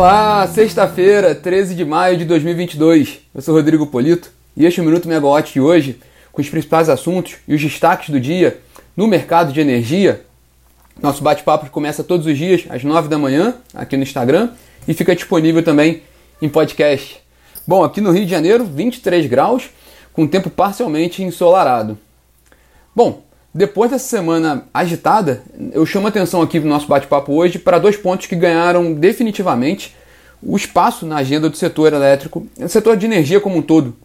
Olá, sexta-feira, 13 de maio de 2022. Eu sou Rodrigo Polito e este é o Minuto Megawatt de hoje, com os principais assuntos e os destaques do dia no mercado de energia. Nosso bate-papo começa todos os dias às 9 da manhã aqui no Instagram e fica disponível também em podcast. Bom, aqui no Rio de Janeiro, 23 graus, com tempo parcialmente ensolarado. Bom, depois dessa semana agitada, eu chamo atenção aqui no nosso bate-papo hoje para dois pontos que ganharam definitivamente o espaço na agenda do setor elétrico, do setor de energia como um todo.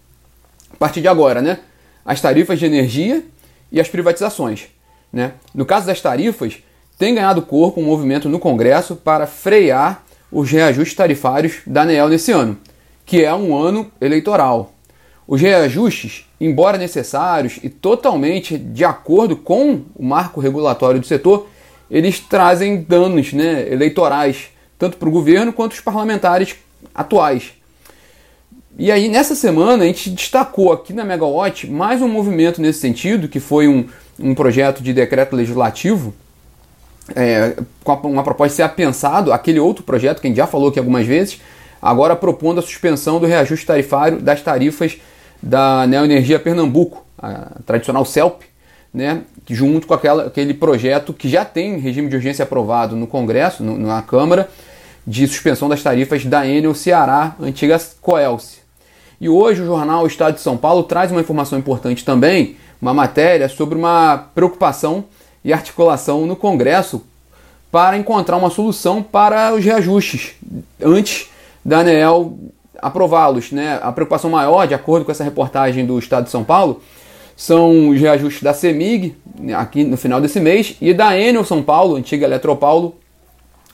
A partir de agora, né? As tarifas de energia e as privatizações. Né? No caso das tarifas, tem ganhado corpo um movimento no Congresso para frear os reajustes tarifários da ANEEL nesse ano, que é um ano eleitoral. Os reajustes, embora necessários e totalmente de acordo com o marco regulatório do setor, eles trazem danos né, eleitorais, tanto para o governo quanto os parlamentares atuais. E aí, nessa semana, a gente destacou aqui na Megawatt mais um movimento nesse sentido, que foi um, um projeto de decreto legislativo, é, com uma proposta de ser apensado, aquele outro projeto que a gente já falou aqui algumas vezes, agora propondo a suspensão do reajuste tarifário das tarifas da Neoenergia Pernambuco, a tradicional CELP, né, junto com aquela, aquele projeto que já tem regime de urgência aprovado no Congresso, no, na Câmara, de suspensão das tarifas da Enel Ceará, antiga Coelce. E hoje o jornal Estado de São Paulo traz uma informação importante também, uma matéria sobre uma preocupação e articulação no Congresso para encontrar uma solução para os reajustes antes da ANEEL aprová-los. Né? A preocupação maior, de acordo com essa reportagem do Estado de São Paulo, são os reajustes da CEMIG, aqui no final desse mês, e da Enel São Paulo, antiga Eletropaulo,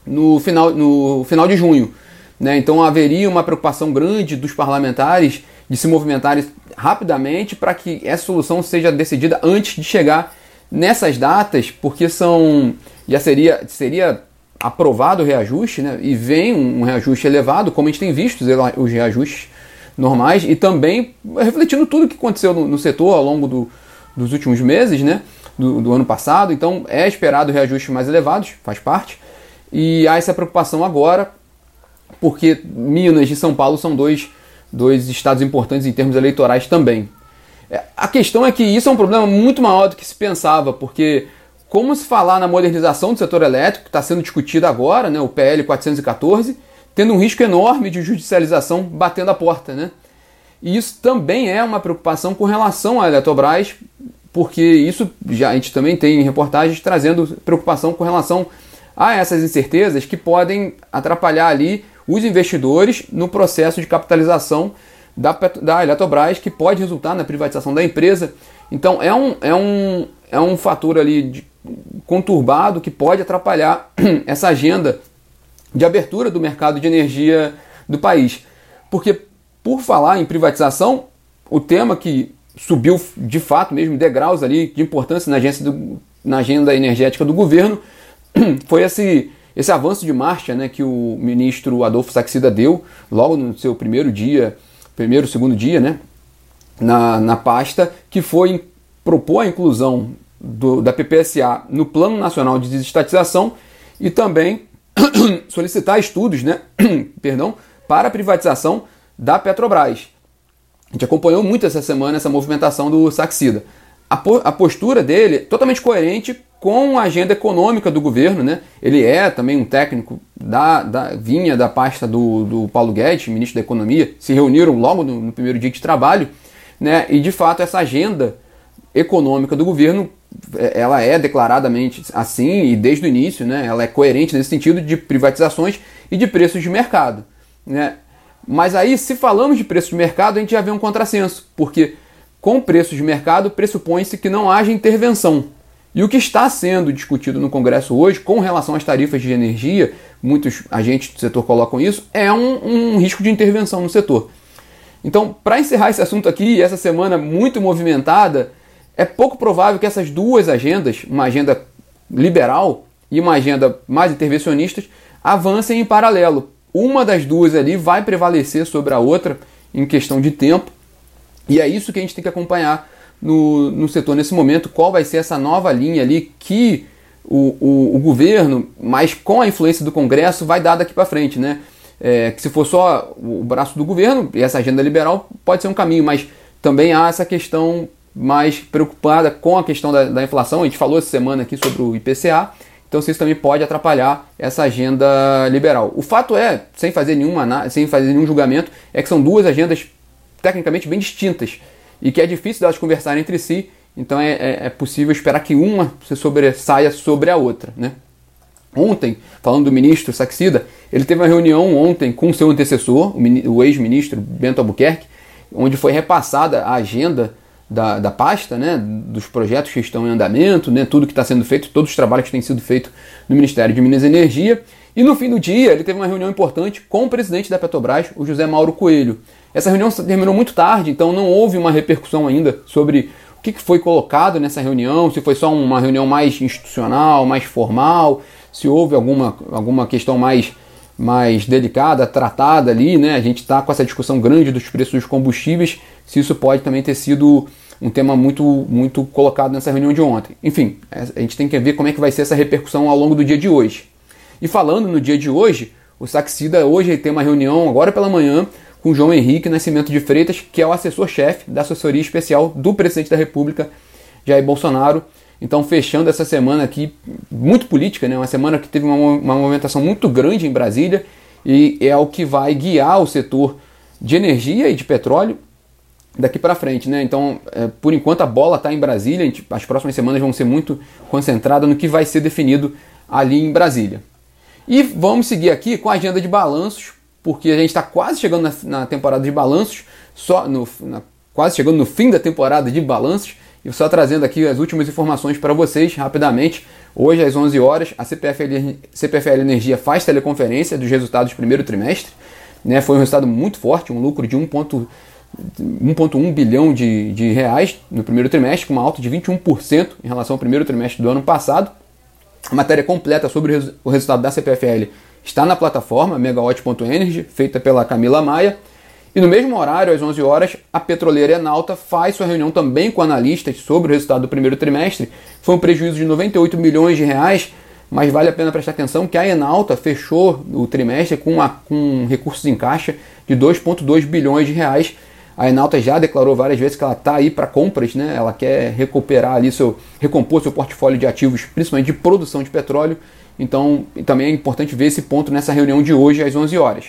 no final, no final de junho. Né? Então haveria uma preocupação grande dos parlamentares de se movimentarem rapidamente para que essa solução seja decidida antes de chegar nessas datas, porque são já seria, seria aprovado o reajuste, né, e vem um reajuste elevado, como a gente tem visto os reajustes normais, e também refletindo tudo o que aconteceu no, no setor ao longo do, dos últimos meses, né, do, do, ano passado, então é esperado reajustes mais elevados, faz parte, e há essa preocupação agora, porque Minas e São Paulo são dois, dois estados importantes em termos eleitorais também. É, a questão é que isso é um problema muito maior do que se pensava, porque como se falar na modernização do setor elétrico, que está sendo discutido agora, né, o PL 414, tendo um risco enorme de judicialização batendo a porta. Né? E isso também é uma preocupação com relação à Eletrobras, porque isso já a gente também tem reportagens trazendo preocupação com relação a essas incertezas que podem atrapalhar ali os investidores no processo de capitalização da, da Eletrobras, que pode resultar na privatização da empresa. Então é um, é um, é um fator ali de, conturbado que pode atrapalhar essa agenda de abertura do mercado de energia do país. Porque, por falar em privatização, o tema que subiu de fato mesmo degraus ali de importância na, agência do, na agenda energética do governo foi esse, esse avanço de marcha né, que o ministro Adolfo Saxida deu logo no seu primeiro dia, primeiro, segundo dia, né, na, na pasta, que foi propor a inclusão do, da PPSA no Plano Nacional de Desestatização e também solicitar estudos né, perdão, para a privatização da Petrobras. A gente acompanhou muito essa semana essa movimentação do Saxida. A, po a postura dele é totalmente coerente com a agenda econômica do governo. Né? Ele é também um técnico da, da vinha da pasta do, do Paulo Guedes, ministro da Economia, se reuniram logo no, no primeiro dia de trabalho. Né? E de fato essa agenda econômica do governo ela é declaradamente assim e desde o início, né, ela é coerente nesse sentido de privatizações e de preços de mercado. Né? Mas aí, se falamos de preços de mercado, a gente já vê um contrassenso, porque com preços de mercado pressupõe-se que não haja intervenção. E o que está sendo discutido no Congresso hoje, com relação às tarifas de energia, muitos agentes do setor colocam isso, é um, um risco de intervenção no setor. Então, para encerrar esse assunto aqui, essa semana muito movimentada, é pouco provável que essas duas agendas, uma agenda liberal e uma agenda mais intervencionista, avancem em paralelo. Uma das duas ali vai prevalecer sobre a outra em questão de tempo, e é isso que a gente tem que acompanhar no, no setor nesse momento. Qual vai ser essa nova linha ali que o, o, o governo, mas com a influência do Congresso, vai dar daqui para frente, né? é, que se for só o braço do governo, e essa agenda liberal pode ser um caminho, mas também há essa questão mais preocupada com a questão da, da inflação. A gente falou essa semana aqui sobre o IPCA, então isso também pode atrapalhar essa agenda liberal. O fato é, sem fazer nenhuma, sem fazer nenhum julgamento, é que são duas agendas tecnicamente bem distintas e que é difícil delas conversarem entre si. Então é, é, é possível esperar que uma se sobressaia sobre a outra, né? Ontem, falando do ministro Saxida, ele teve uma reunião ontem com seu antecessor, o ex-ministro Bento Albuquerque, onde foi repassada a agenda da, da pasta, né, dos projetos que estão em andamento, né, tudo que está sendo feito, todos os trabalhos que têm sido feitos no Ministério de Minas e Energia. E no fim do dia, ele teve uma reunião importante com o presidente da Petrobras, o José Mauro Coelho. Essa reunião terminou muito tarde, então não houve uma repercussão ainda sobre o que foi colocado nessa reunião, se foi só uma reunião mais institucional, mais formal, se houve alguma, alguma questão mais, mais delicada, tratada ali, né? A gente está com essa discussão grande dos preços dos combustíveis, se isso pode também ter sido um tema muito, muito colocado nessa reunião de ontem. Enfim, a gente tem que ver como é que vai ser essa repercussão ao longo do dia de hoje. E falando no dia de hoje, o Saxida hoje tem uma reunião agora pela manhã com João Henrique Nascimento de Freitas, que é o assessor-chefe da assessoria especial do presidente da República, Jair Bolsonaro. Então, fechando essa semana aqui, muito política, né? uma semana que teve uma, uma movimentação muito grande em Brasília e é o que vai guiar o setor de energia e de petróleo daqui para frente. Né? Então, é, por enquanto, a bola está em Brasília, gente, as próximas semanas vão ser muito concentradas no que vai ser definido ali em Brasília. E vamos seguir aqui com a agenda de balanços, porque a gente está quase chegando na, na, temporada de balanços, só no, na, quase chegando no fim da temporada de balanços. E só trazendo aqui as últimas informações para vocês rapidamente. Hoje, às 11 horas, a CPFL, CPFL Energia faz teleconferência dos resultados do primeiro trimestre. Né? Foi um resultado muito forte, um lucro de 1,1 bilhão de, de reais no primeiro trimestre, com uma alta de 21% em relação ao primeiro trimestre do ano passado. A matéria completa sobre o resultado da CPFL está na plataforma megawatt.energy, feita pela Camila Maia. E no mesmo horário, às 11 horas, a petroleira Enalta faz sua reunião também com analistas sobre o resultado do primeiro trimestre. Foi um prejuízo de 98 milhões de reais, mas vale a pena prestar atenção que a Enalta fechou o trimestre com, uma, com recursos em caixa de 2,2 bilhões de reais. A Enalta já declarou várias vezes que ela está aí para compras, né? ela quer recuperar ali seu, recompor seu portfólio de ativos, principalmente de produção de petróleo. Então também é importante ver esse ponto nessa reunião de hoje às 11 horas.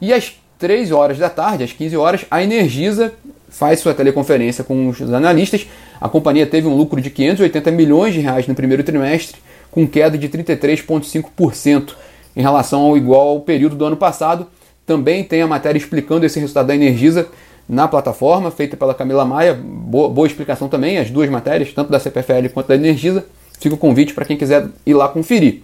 E às 3 horas da tarde, às 15 horas, a Energisa faz sua teleconferência com os analistas. A companhia teve um lucro de 580 milhões de reais no primeiro trimestre, com queda de 33,5% em relação ao igual ao período do ano passado. Também tem a matéria explicando esse resultado da Energisa na plataforma, feita pela Camila Maia. Boa, boa explicação também, as duas matérias, tanto da CPFL quanto da Energisa. Fica o convite para quem quiser ir lá conferir.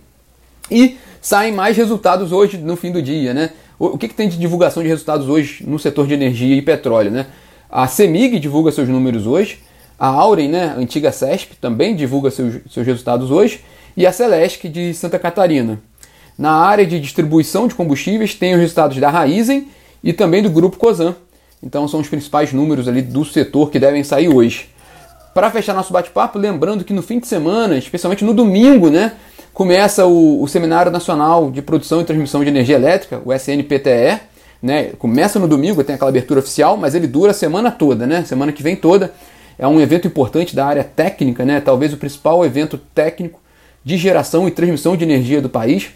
E saem mais resultados hoje no fim do dia, né? O que, que tem de divulgação de resultados hoje no setor de energia e petróleo, né? A CEMIG divulga seus números hoje, a Auren, né, a antiga CESP, também divulga seus, seus resultados hoje, e a Celesc de Santa Catarina. Na área de distribuição de combustíveis, tem os resultados da Raizen e também do Grupo Cosan. Então são os principais números ali do setor que devem sair hoje. Para fechar nosso bate-papo, lembrando que no fim de semana, especialmente no domingo, né, começa o, o, Seminário Nacional de Produção e Transmissão de Energia Elétrica, o SNPTE, né? Começa no domingo, tem aquela abertura oficial, mas ele dura a semana toda, né? Semana que vem toda. É um evento importante da área técnica, né? Talvez o principal evento técnico de geração e transmissão de energia do país,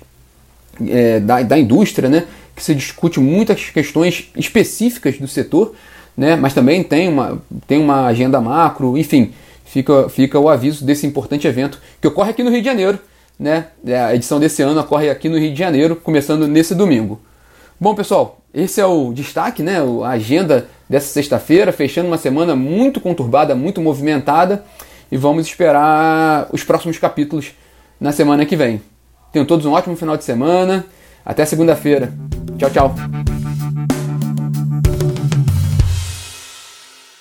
é, da, da indústria, né? Que se discute muitas questões específicas do setor, né? Mas também tem uma, tem uma agenda macro, enfim, fica, fica o aviso desse importante evento que ocorre aqui no Rio de Janeiro né? A edição desse ano ocorre aqui no Rio de Janeiro, começando nesse domingo. Bom, pessoal, esse é o destaque, né? A agenda dessa sexta-feira, fechando uma semana muito conturbada, muito movimentada, e vamos esperar os próximos capítulos na semana que vem. Tenham todos um ótimo final de semana. Até segunda-feira. 娇娇